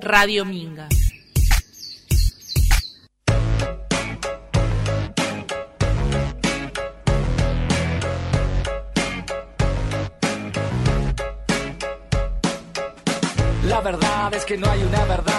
Radio Minga. La verdad es que no hay una verdad.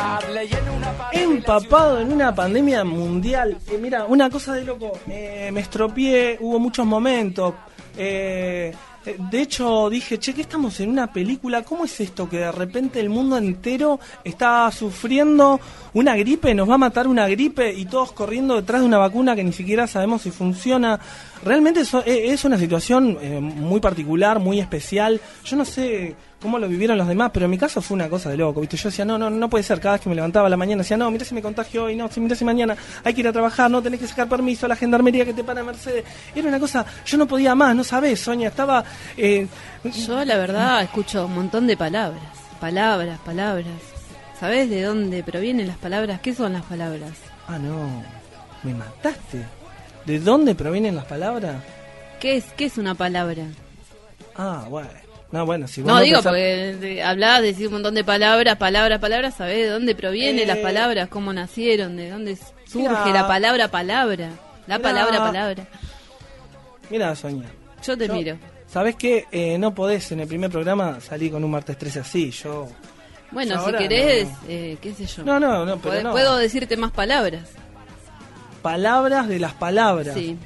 Empapado en una pandemia mundial. Eh, mira, una cosa de loco. Eh, me estropeé, hubo muchos momentos. Eh, de hecho, dije, che, que estamos en una película. ¿Cómo es esto que de repente el mundo entero está sufriendo una gripe? Nos va a matar una gripe y todos corriendo detrás de una vacuna que ni siquiera sabemos si funciona. Realmente eh, es una situación eh, muy particular, muy especial. Yo no sé cómo lo vivieron los demás, pero en mi caso fue una cosa de loco, ¿viste? Yo decía, no, no, no puede ser. Cada vez que me levantaba a la mañana decía, no, mira si me contagio hoy, no, si mira si mañana hay que ir a trabajar, no tenés que sacar permiso a la gendarmería que te para Mercedes. Era una cosa, yo no podía más, no sabés, Sonia, estaba... Eh, Yo, la verdad, escucho un montón de palabras. Palabras, palabras. ¿Sabés de dónde provienen las palabras? ¿Qué son las palabras? Ah, no, me mataste. ¿De dónde provienen las palabras? ¿Qué es, qué es una palabra? Ah, bueno. No, bueno, si vos No, digo, pensás- porque de- hablás, decís un montón de palabras, palabras, palabras, ¿sabés de dónde provienen Eh, las palabras? ¿Cómo nacieron? ¿De dónde surge la palabra palabra? La palabra palabra. Mira, Sonia. Yo te Yo- miro. ¿Sabés qué? Eh, no podés en el primer programa salir con un martes 13 así. Yo. Bueno, Yo si querés, no. eh, qué sé yo. No, no, no, pero Puedo- no. Puedo decirte más palabras. Palabras de las palabras. Sí.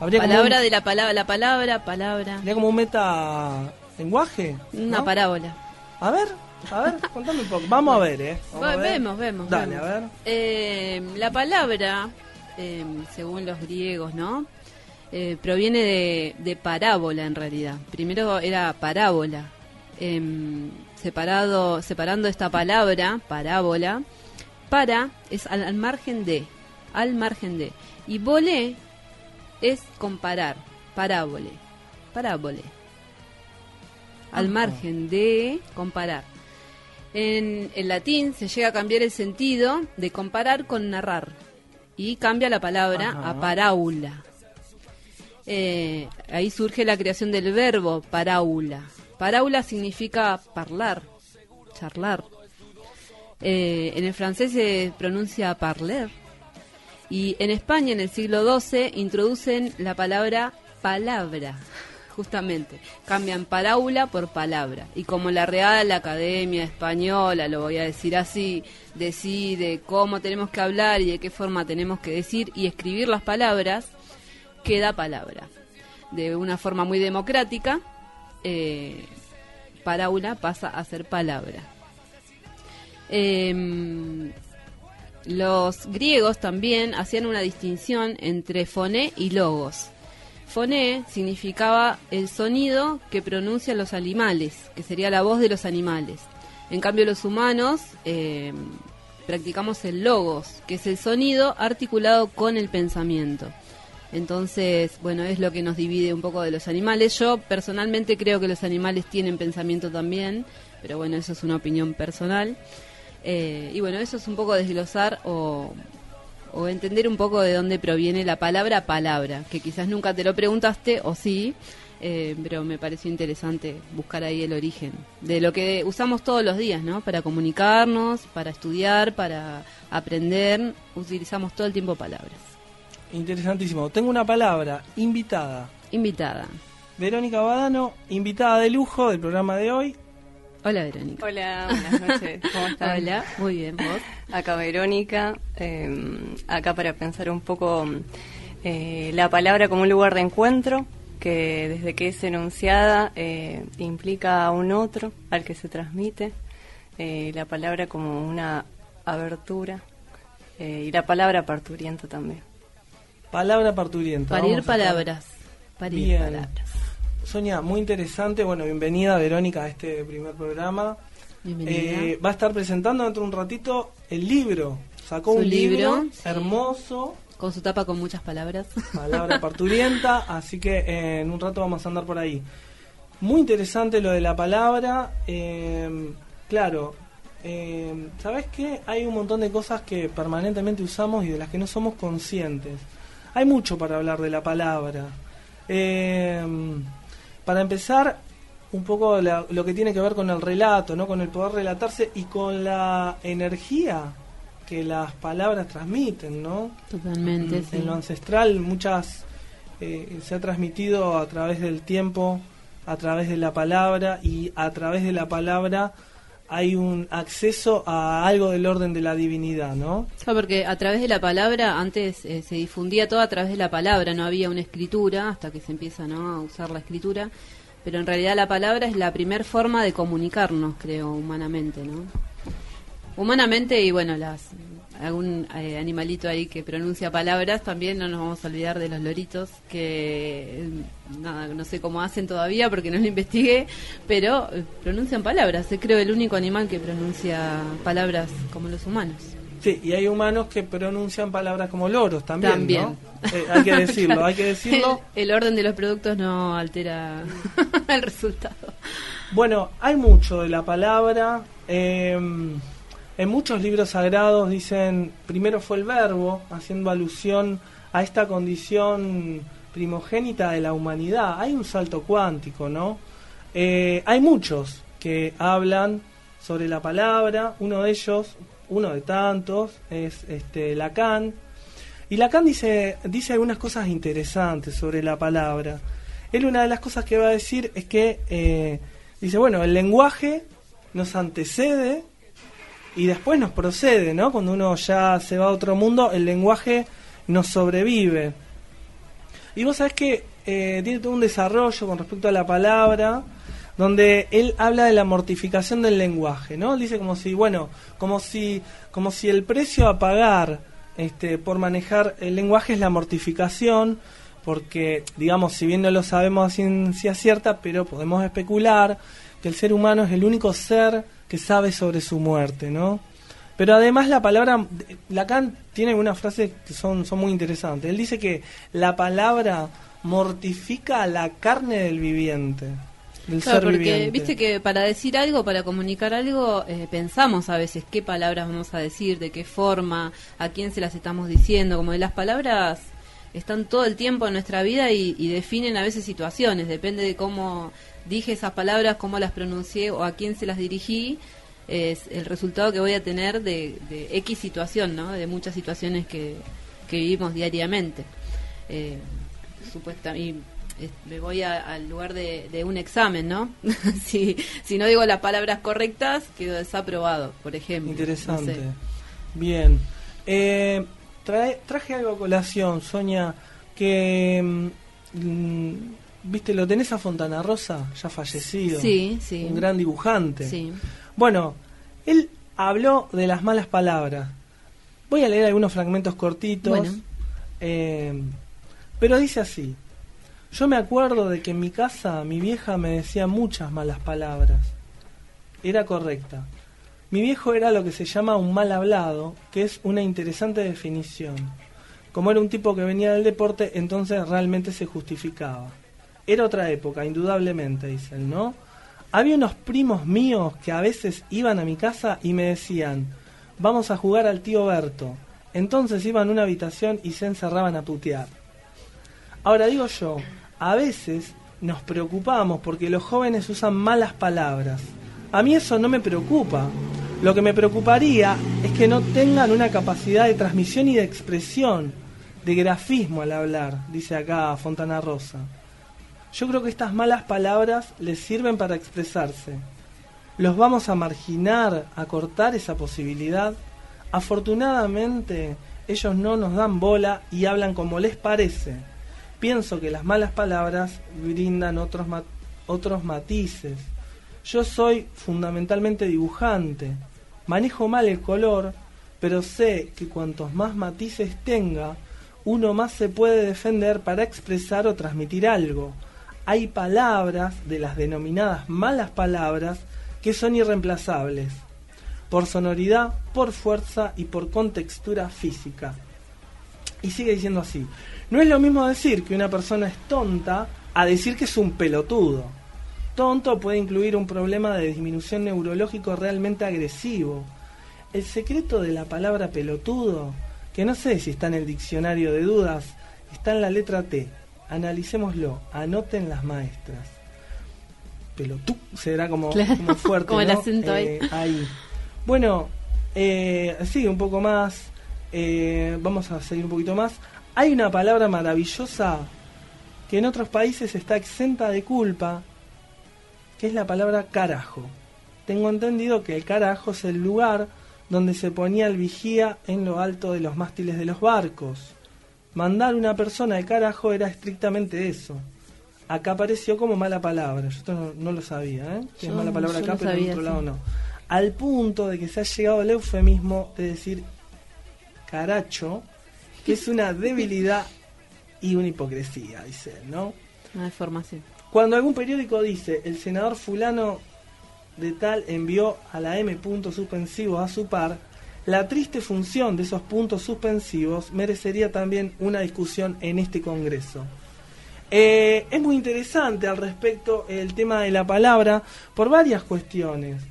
Habría Palabra un- de la palabra, la palabra, palabra. Habría como un meta lenguaje. Una ¿no? parábola. A ver, a ver, contame un poco. Vamos a ver, ¿eh? Vamos a Bueno, ver. vemos, vemos. Dale, vemos. a ver. Eh, la palabra, eh, según los griegos, ¿no? Eh, proviene de, de parábola en realidad. Primero era parábola. Em, separado, separando esta palabra, parábola, para es al, al margen de, al margen de. Y volé es comparar, parábole, parábole. Al Ajá. margen de comparar. En el latín se llega a cambiar el sentido de comparar con narrar y cambia la palabra Ajá. a paráula. Eh, ahí surge la creación del verbo paráula. Paráula significa parlar, charlar. Eh, en el francés se pronuncia parler. Y en España, en el siglo XII, introducen la palabra palabra, justamente. Cambian paráula por palabra. Y como la Real Academia Española, lo voy a decir así, decide cómo tenemos que hablar y de qué forma tenemos que decir y escribir las palabras, queda palabra. De una forma muy democrática, eh, paráula pasa a ser palabra. Em, los griegos también hacían una distinción entre foné y logos. Foné significaba el sonido que pronuncian los animales, que sería la voz de los animales. En cambio, los humanos eh, practicamos el logos, que es el sonido articulado con el pensamiento. Entonces, bueno, es lo que nos divide un poco de los animales. Yo personalmente creo que los animales tienen pensamiento también, pero bueno, eso es una opinión personal. Eh, y bueno, eso es un poco desglosar o, o entender un poco de dónde proviene la palabra palabra, que quizás nunca te lo preguntaste o sí, eh, pero me pareció interesante buscar ahí el origen de lo que usamos todos los días, ¿no? Para comunicarnos, para estudiar, para aprender, utilizamos todo el tiempo palabras. Interesantísimo. Tengo una palabra, invitada. Invitada. Verónica Badano, invitada de lujo del programa de hoy. Hola Verónica. Hola, buenas noches. ¿Cómo están? Hola, muy bien, vos. Acá Verónica, eh, acá para pensar un poco eh, la palabra como un lugar de encuentro, que desde que es enunciada eh, implica a un otro al que se transmite, eh, la palabra como una abertura eh, y la palabra parturienta también. Palabra parturienta. Parir palabras. Parir Bien. palabras. Sonia, muy interesante. Bueno, bienvenida Verónica a este primer programa. Bienvenida. Eh, va a estar presentando dentro de un ratito el libro. Sacó Su un libro, libro, sí. hermoso, Con su tapa con muchas palabras. palabra parturienta, así que eh, en un rato vamos a andar por ahí. Muy interesante lo de la palabra. eh, claro, eh, ¿sabes qué? Hay un montón de cosas que permanentemente usamos y de las que no somos conscientes. Hay mucho para hablar de la palabra. Eh, para empezar, un poco la- lo que tiene que ver con el relato, ¿no? Con el poder relatarse y con la energía que las palabras transmiten, ¿no? Totalmente, sí. En lo ancestral muchas eh, se ha transmitido a través del tiempo, a través de la palabra y a través de la palabra hay un acceso a algo del orden de la divinidad, ¿no? Claro, porque a través de la palabra, antes eh, se difundía todo a través de la palabra, no había una escritura, hasta que se empieza ¿no? a usar la escritura, pero en realidad la palabra es la primer forma de comunicarnos, creo, humanamente, ¿no? Humanamente y bueno, las algún eh, animalito ahí que pronuncia palabras, también no nos vamos a olvidar de los loritos, que eh, nada, no sé cómo hacen todavía porque no lo investigué, pero eh, pronuncian palabras, es creo el único animal que pronuncia palabras como los humanos. Sí, y hay humanos que pronuncian palabras como loros también, También. ¿no? Eh, hay que decirlo, hay que decirlo. El, el orden de los productos no altera el resultado. Bueno, hay mucho de la palabra. eh, en muchos libros sagrados dicen, primero fue el verbo, haciendo alusión a esta condición primogénita de la humanidad. Hay un salto cuántico, ¿no? Eh, hay muchos que hablan sobre la palabra. Uno de ellos, uno de tantos, es este, Lacan. Y Lacan dice, dice algunas cosas interesantes sobre la palabra. Él una de las cosas que va a decir es que eh, dice, bueno, el lenguaje nos antecede y después nos procede, ¿no? Cuando uno ya se va a otro mundo, el lenguaje nos sobrevive. Y vos sabés que eh, tiene todo un desarrollo con respecto a la palabra, donde él habla de la mortificación del lenguaje, ¿no? Dice como si, bueno, como si, como si el precio a pagar este, por manejar el lenguaje es la mortificación, porque, digamos, si bien no lo sabemos a ciencia cierta, pero podemos especular que el ser humano es el único ser que sabe sobre su muerte, ¿no? Pero además la palabra, Lacan tiene unas frases que son, son muy interesantes. Él dice que la palabra mortifica la carne del viviente, del Claro, ser porque viviente. viste que para decir algo, para comunicar algo, eh, pensamos a veces qué palabras vamos a decir, de qué forma, a quién se las estamos diciendo, como de las palabras están todo el tiempo en nuestra vida y, y definen a veces situaciones, depende de cómo dije esas palabras, cómo las pronuncié o a quién se las dirigí, es el resultado que voy a tener de, de X situación, ¿no? De muchas situaciones que, que vivimos diariamente. Eh, supuesta, y me voy a- al lugar de, de un examen, ¿no? si, si no digo las palabras correctas, quedo desaprobado, por ejemplo. Interesante. No sé. Bien. Eh, trae- traje algo a colación, Sonia, que... mm, ¿Viste? ¿Lo tenés a Fontana Rosa? Ya fallecido. Sí, sí. Un gran dibujante. Sí. Bueno, él habló de las malas palabras. Voy a leer algunos fragmentos cortitos. Bueno. eh, pero dice así. Yo me acuerdo de que en mi casa mi vieja me decía muchas malas palabras. Era correcta. Mi viejo era lo que se llama un mal hablado, que es una interesante definición. Como era un tipo que venía del deporte, entonces realmente se justificaba. Era otra época, indudablemente, dice él, ¿no? Había unos primos míos que a veces iban a mi casa y me decían, vamos a jugar al tío Berto. Entonces iban a una habitación y se encerraban a putear. Ahora digo yo, a veces nos preocupamos porque los jóvenes usan malas palabras. A mí eso no me preocupa. Lo que me preocuparía es que no tengan una capacidad de transmisión y de expresión, de grafismo al hablar, dice acá Fontana Rosa. Yo creo que estas malas palabras les sirven para expresarse. ¿Los vamos a marginar, a cortar esa posibilidad? Afortunadamente, ellos no nos dan bola y hablan como les parece. Pienso que las malas palabras brindan otros, otros matices. Yo soy fundamentalmente dibujante. Manejo mal el color, pero sé que cuantos más matices tenga, uno más se puede defender para expresar o transmitir algo. Hay palabras, de las denominadas malas palabras, que son irreemplazables, por sonoridad, por fuerza y por contextura física. Y sigue diciendo así, no es lo mismo decir que una persona es tonta a decir que es un pelotudo. Tonto puede incluir un problema de disminución neurológico realmente agresivo. El secreto de la palabra pelotudo, que no sé si está en el diccionario de dudas, está en la letra T. Analicémoslo, anoten las maestras. pelotú, será como, Claro, como fuerte. como el ¿no? acento ahí. Eh, ahí. Bueno, eh, sigue un poco más. eh, vamos a seguir un poquito más. Hay una palabra maravillosa que en otros países está exenta de culpa, que es la palabra carajo. Tengo entendido que el carajo es el lugar donde se ponía el vigía en lo alto de los mástiles de los barcos. Mandar una persona al carajo era estrictamente eso. Acá apareció como mala palabra. Yo esto no, no lo sabía, ¿eh? Que es mala palabra acá, pero sabía, otro sí. lado no. Al punto de que se ha llegado al eufemismo de decir caracho, que es una debilidad y una hipocresía, dice él, ¿no? Una deformación. Cuando algún periódico dice el senador fulano de tal envió a la M puntos suspensivos a su par, la triste función de esos puntos suspensivos merecería también una discusión en este Congreso. Eh, es muy interesante al respecto el tema de la palabra por varias cuestiones.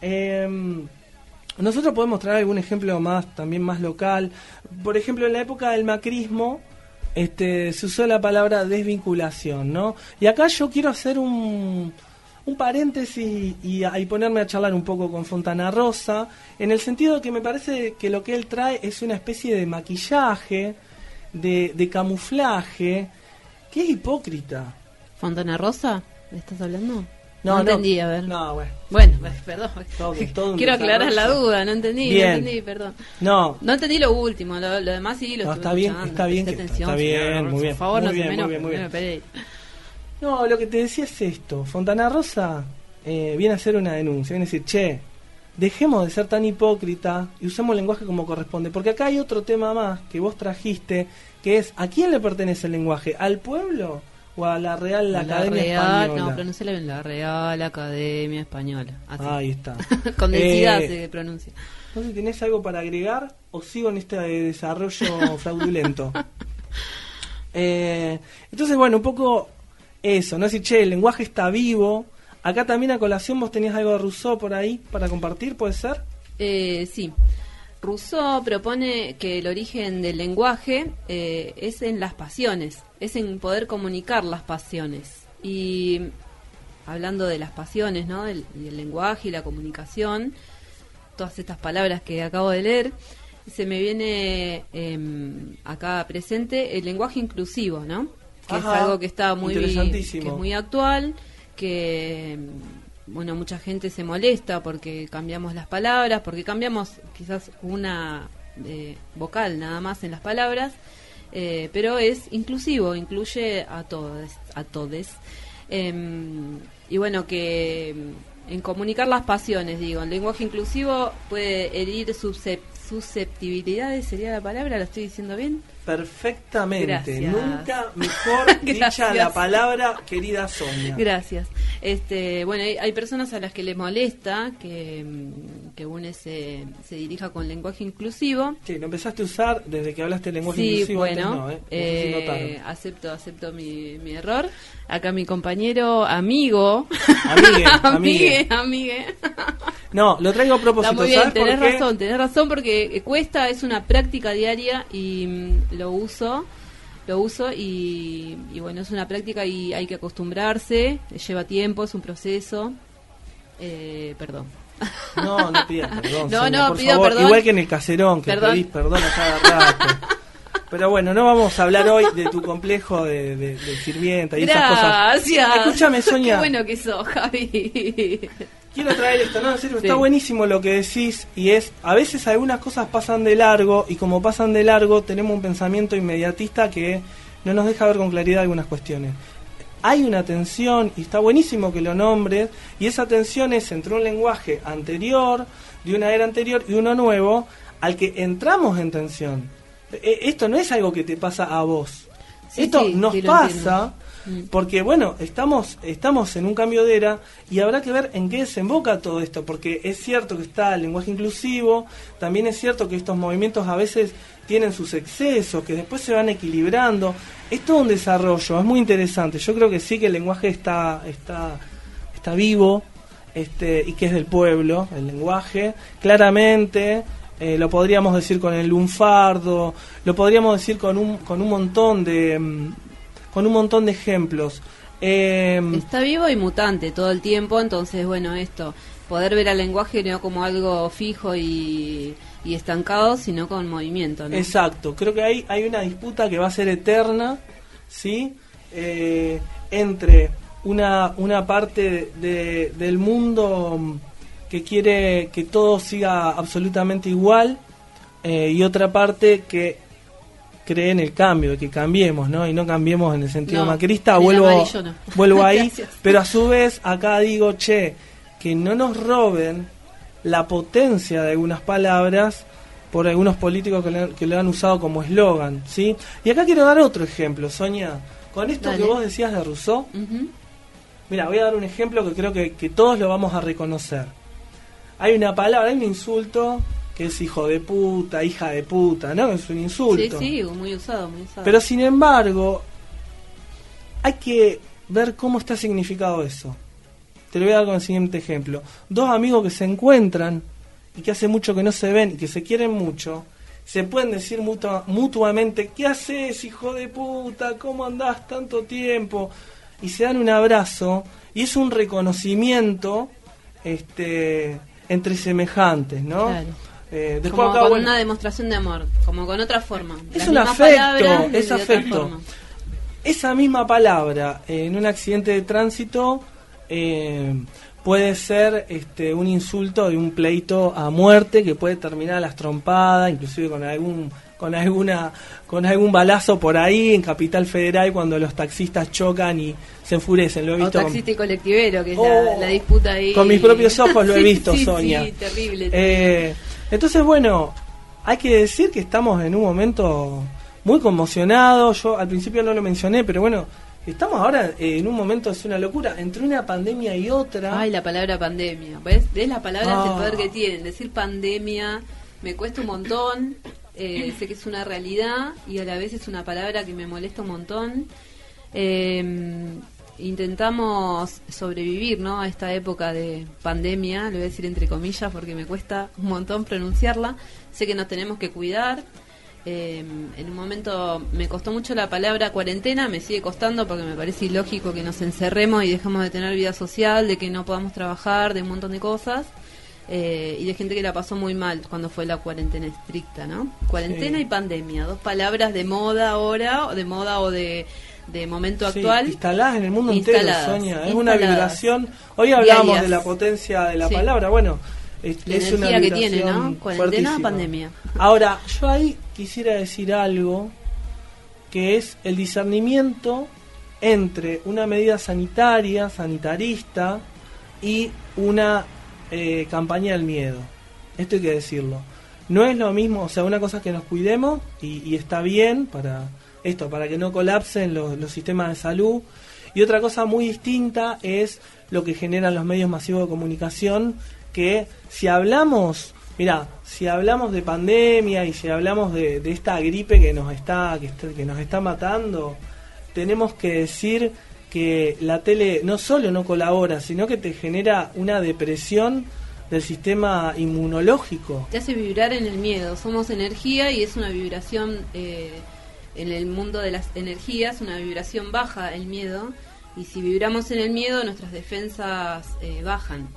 Em, nosotros podemos traer algún ejemplo más, también más local. Por ejemplo, en la época del macrismo, este, se usó la palabra desvinculación, ¿no? Y acá yo quiero hacer un, un paréntesis y, ponerme a charlar un poco con Fontana Rosa, en el sentido que me parece que lo que él trae es una especie de maquillaje, de, de camuflaje, que es hipócrita. ¿Fontana Rosa? ¿Le estás hablando? No, no. entendí, a ver. No, bueno. Bueno, perdón. Todo- Quiero aclarar la duda, no entendí, Bien. no entendí, perdón. No, No entendí lo último, lo, lo demás sí lo No, está bien, está bien presté que- atención, está bien, muy por bien, favor, muy no bien, se muy bien, muy bien. No, lo que te decía es esto. Fontana Rosa eh, viene a hacer una denuncia, viene a decir, che, dejemos de ser tan hipócrita y usemos el lenguaje como corresponde. Porque acá hay otro tema más que vos trajiste, que es, ¿a quién le pertenece el lenguaje? ¿Al pueblo o a la Real La Academia Real, Española? no, pronunciala bien, la Real Academia Española. Así. Ahí está. Con densidad Eh, se pronuncia. No sé si tenés algo para agregar o sigo en este eh, desarrollo fraudulento. Eh, entonces, bueno, un poco eso, ¿no? Decir, che, el lenguaje está vivo. Acá también a colación vos tenías algo de Rousseau por ahí para compartir, ¿puede ser? Eh, sí. Rousseau propone que el origen del lenguaje eh, es en las pasiones, es en poder comunicar las pasiones. Y hablando de las pasiones, ¿no? Del, del lenguaje y la comunicación, todas estas palabras que acabo de leer, se me viene em, acá presente el lenguaje inclusivo, ¿no? Que Ajá, es algo que está muy, que interesantísimo. es muy actual, que bueno, mucha gente se molesta porque cambiamos las palabras, porque cambiamos quizás una eh, vocal nada más en las palabras, eh, pero es inclusivo, incluye a todos, a todes. Em, y bueno, que en comunicar las pasiones, digo, el lenguaje inclusivo puede herir suscep- susceptibilidades, sería la palabra, ¿lo estoy diciendo bien? Perfectamente. Gracias. Nunca mejor dicha la palabra, querida Sonia. Gracias. Este, bueno, hay, hay personas a las que les molesta que, mm, que UNE se, se dirija con lenguaje inclusivo. Sí, lo empezaste a usar desde que hablaste lenguaje Sí, inclusivo. bueno, no, ¿eh? No sé si eh, acepto, acepto mi, mi error. Acá mi compañero, amigo, Amigue, amigue, amigue. No, lo traigo a Está propósito. muy bien, ¿sabes por tenés razón, tenés razón porque cuesta, es una práctica diaria y mm, lo uso, lo uso y, y bueno, es una práctica y hay que acostumbrarse, lleva tiempo, es un proceso. Eh, perdón. No, no pidas perdón. No, no, por pido favor. perdón. Igual que en el caserón, que Perdón. pedís perdón a cada rato. Pero bueno, no vamos a hablar hoy de tu complejo de, de, de sirvienta y esas cosas. Gracias. Escúchame, Sonia. Qué bueno que sos, Javi. Quiero traer esto, no, en serio, Sí. está buenísimo lo que decís y es, a veces algunas cosas pasan de largo y como pasan de largo tenemos un pensamiento inmediatista que no nos deja ver con claridad algunas cuestiones. Hay una tensión y está buenísimo que lo nombres y esa tensión es entre un lenguaje anterior, de una era anterior y uno nuevo al que entramos en tensión. E- Esto no es algo que te pasa a vos. Sí, Esto sí, nos pasa. Porque bueno, estamos, estamos en un cambio de era y habrá que ver en qué desemboca todo esto, porque es cierto que está el lenguaje inclusivo, también es cierto que estos movimientos a veces tienen sus excesos, que después se van equilibrando. Es todo un desarrollo, es muy interesante. Yo creo que sí que el lenguaje está, está, está vivo este, y que es del pueblo, el lenguaje. Claramente eh, lo podríamos decir con el lunfardo, lo podríamos decir con un, con un montón de... con un montón de ejemplos. Eh, Está vivo y mutante todo el tiempo, entonces, bueno, esto, poder ver al lenguaje no como algo fijo y, y estancado, sino con movimiento, ¿no? Exacto, creo que hay, hay una disputa que va a ser eterna, ¿sí? Eh, entre una, una parte de- de- del mundo mm, que quiere que todo siga absolutamente igual eh, y otra parte que cree en el cambio, que cambiemos, ¿no? Y no cambiemos en el sentido No, macrista, vuelvo, no. vuelvo ahí, pero a su vez acá digo, che, que no nos roben la potencia de algunas palabras por algunos políticos que, le- que lo han usado como eslogan, ¿sí? Y acá quiero dar otro ejemplo, Sonia. Con esto Dale. que vos decías de Rousseau, mira, voy a dar un ejemplo que creo que, que todos lo vamos a reconocer. Hay una palabra, hay un insulto que es hijo de puta, hija de puta, ¿no? Es un Sí, insulto. sí, muy usado, muy usado. Pero sin embargo, hay que ver cómo está significado eso. Te lo voy a dar con el siguiente ejemplo. Dos amigos que se encuentran y que hace mucho que no se ven y que se quieren mucho, se pueden decir mutua- mutuamente, ¿qué haces, hijo de puta? ¿Cómo andás tanto tiempo? Y se dan un abrazo y es un reconocimiento este, entre semejantes, ¿no? Claro. Eh, después como acá, con bueno, una demostración de amor, como con otra forma. Es un afecto, palabras, es afecto. esa misma palabra eh, en un accidente de tránsito eh, puede ser este, un insulto de un pleito a muerte que puede terminar a las trompadas, inclusive con algún con alguna con algún balazo por ahí en Capital Federal cuando los taxistas chocan y se enfurecen. Lo he O visto con- taxista y colectivero, que es Oh, la, la disputa ahí. con mis propios ojos lo he visto, sí, Sonia. Sí, terrible. Eh, entonces, bueno, hay que decir que estamos en un momento muy conmocionado. Yo al principio no lo mencioné, pero bueno, estamos ahora eh, en un momento, es una locura, entre una pandemia y otra. Ay, la palabra pandemia. ¿Ves? ¿Ves la palabra Ah. el poder que tienen? Decir pandemia me cuesta un montón. eh, sé que es una realidad y a la vez es una palabra que me molesta un montón. Eh, intentamos sobrevivir ¿no? a esta época de pandemia, lo voy a decir entre comillas porque me cuesta un montón pronunciarla. Sé que nos tenemos que cuidar. Eh, en un momento me costó mucho la palabra cuarentena, me sigue costando porque me parece ilógico que nos encerremos y dejamos de tener vida social, de que no podamos trabajar, de un montón de cosas. eh, y de gente que la pasó muy mal cuando fue la cuarentena estricta, ¿no? Cuarentena Sí. y pandemia, dos palabras de moda ahora, o de moda o de, de momento Sí, actual. instaladas en el mundo entero, Sonia. Es una instaladas. vibración. Hoy hablamos Diarias. de la potencia de la Sí. palabra. Bueno, es, La es una energía que tiene, vibración ¿no? Cuarentena, pandemia. Ahora, yo ahí quisiera decir algo que es el discernimiento entre una medida sanitaria, sanitarista y una eh, campaña del miedo. Esto hay que decirlo. No es lo mismo, o sea, una cosa es que nos cuidemos y, y está bien para esto, para que no colapsen los, los sistemas de salud. Y otra cosa muy distinta es lo que generan los medios masivos de comunicación, que si hablamos, mira, si hablamos de pandemia y si hablamos de, de esta gripe que nos está, que, nos está matando, tenemos que decir que la tele no solo no colabora, sino que te genera una depresión del sistema inmunológico. Te hace vibrar en el miedo. Somos energía y es una vibración eh, en el mundo de las energías, una vibración baja el miedo. Y si vibramos en el miedo, nuestras defensas eh, bajan.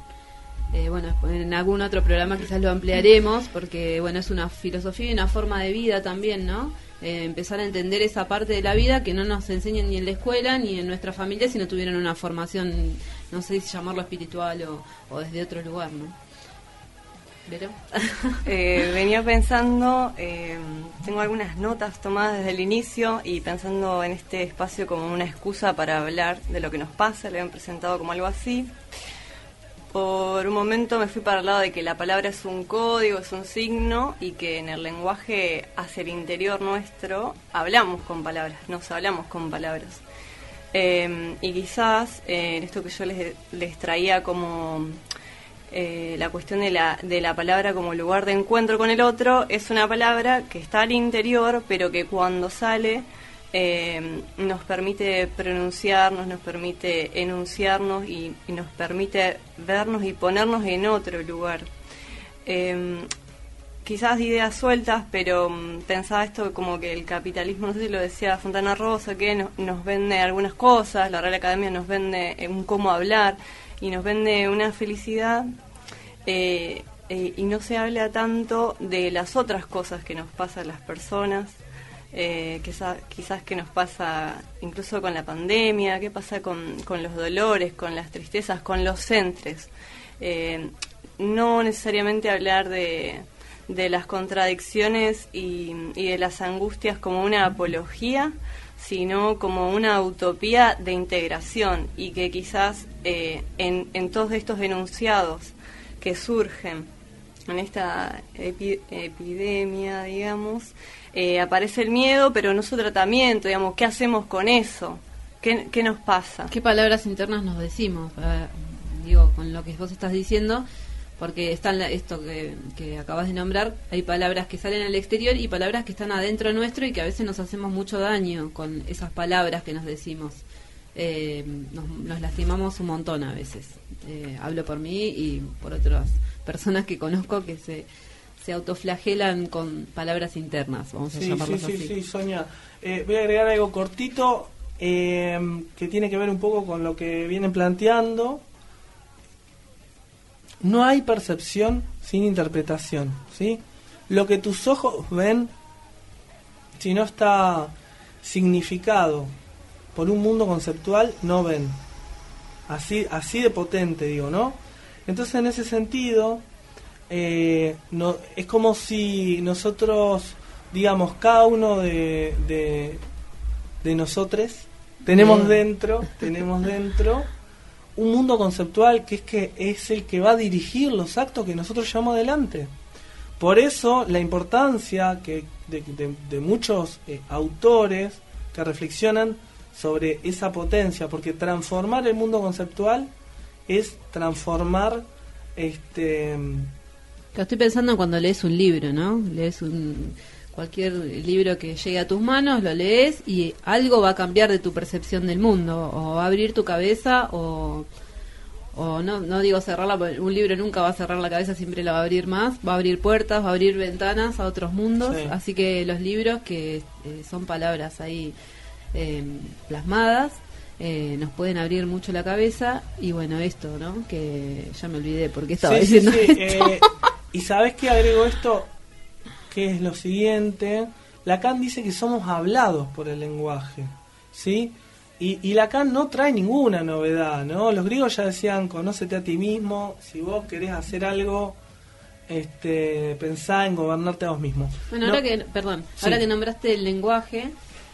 Eh, bueno, en algún otro programa quizás lo ampliaremos porque bueno es una filosofía y una forma de vida también, ¿no? Eh, empezar a entender esa parte de la vida que no nos enseñan ni en la escuela ni en nuestra familia si no tuvieron una formación, no sé si llamarlo espiritual o, o desde otro lugar, ¿no? Eh, venía pensando, eh, tengo algunas notas tomadas desde el inicio y pensando en este espacio como una excusa para hablar de lo que nos pasa, lo habían presentado como algo así. Por un momento me fui para el lado de que la palabra es un código, es un signo y que en el lenguaje hacia el interior nuestro hablamos con palabras, nos hablamos con palabras. Eh, y quizás en esto que yo les, les traía como eh, la cuestión de la, de la palabra como lugar de encuentro con el otro, es una palabra que está al interior, pero que cuando sale eh, nos permite pronunciarnos, nos permite enunciarnos y, nos permite vernos y ponernos en otro lugar. Eh, quizás ideas sueltas, pero mm, pensaba esto como que el capitalismo, no sé si lo decía Fontana Rosa, que no- nos vende algunas cosas, la Real Academia nos vende eh, un cómo hablar y nos vende una felicidad eh, eh, y no se habla tanto de las otras cosas que nos pasa a las personas, eh, quizá- quizás que nos pasa incluso con la pandemia, qué pasa con, con los dolores, con las tristezas, con los centres. Eh, no necesariamente hablar de, de las contradicciones y de las angustias como una apología, sino como una utopía de integración y que quizás eh, en, en todos estos enunciados que surgen en esta epi- epidemia, digamos, eh, aparece el miedo, pero no su tratamiento, digamos, ¿qué hacemos con eso? ¿Qué, qué nos pasa? ¿Qué palabras internas nos decimos? Eh, digo, con lo que vos estás diciendo, porque están la- esto que, que acabas de nombrar, hay palabras que salen al exterior y palabras que están adentro nuestro y que a veces nos hacemos mucho daño con esas palabras que nos decimos. Eh, nos, nos lastimamos un montón a veces. Eh, hablo por mí y por otras personas que conozco que se, se autoflagelan con palabras internas, vamos a Sí, sí, llamarlas sí, así. sí, Sonia. Eh, voy a agregar algo cortito eh, que tiene que ver un poco con lo que vienen planteando. No hay percepción sin interpretación, ¿sí? Lo que tus ojos ven, si no está significado por un mundo conceptual, no ven. Así, así de potente, digo, ¿no? Entonces, en ese sentido, eh, no, es como si nosotros, digamos, cada uno de, de, de nosotros tenemos Bien. dentro, tenemos dentro un mundo conceptual que es que es el que va a dirigir los actos que nosotros llevamos adelante. Por eso la importancia que de, de- muchos eh, autores que reflexionan sobre esa potencia, porque transformar el mundo conceptual es transformar este estoy pensando en cuando lees un libro, ¿no? Lees un, cualquier libro que llegue a tus manos, lo lees y algo va a cambiar de tu percepción del mundo, o va a abrir tu cabeza, o, o no, no digo cerrarla, un libro nunca va a cerrar la cabeza, siempre la va a abrir más, va a abrir puertas, va a abrir ventanas a otros mundos, Sí. así que los libros, que eh, son palabras ahí eh, plasmadas, eh, nos pueden abrir mucho la cabeza y bueno, esto, ¿no? Que ya me olvidé porque estaba Sí, sí, diciendo sí, esto. eh, y sabes que agrego esto, que es lo siguiente. Lacan dice que somos hablados por el lenguaje, ¿sí? Y, y Lacan no trae ninguna novedad, ¿no? Los griegos ya decían, conócete a ti mismo, si vos querés hacer algo, este, pensá en gobernarte a vos mismo. Bueno, No- ahora que, perdón, Sí. ahora que nombraste el lenguaje,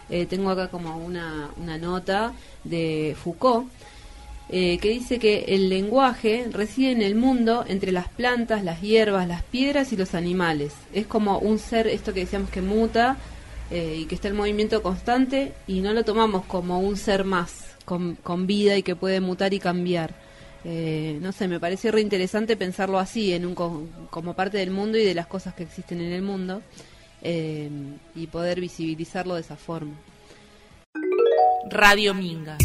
eh, tengo acá como una, una nota de Foucault eh, que dice que el lenguaje reside en el mundo entre las plantas, las hierbas, las piedras y los animales. Es como un ser, esto que decíamos que muta eh, y que está en movimiento constante y no lo tomamos como un ser más con, vida y que puede mutar y cambiar. Eh, no sé, me pareció re interesante pensarlo así, en un, co- como parte del mundo y de las cosas que existen en el mundo, eh, y poder visibilizarlo de esa forma. Radio Minga.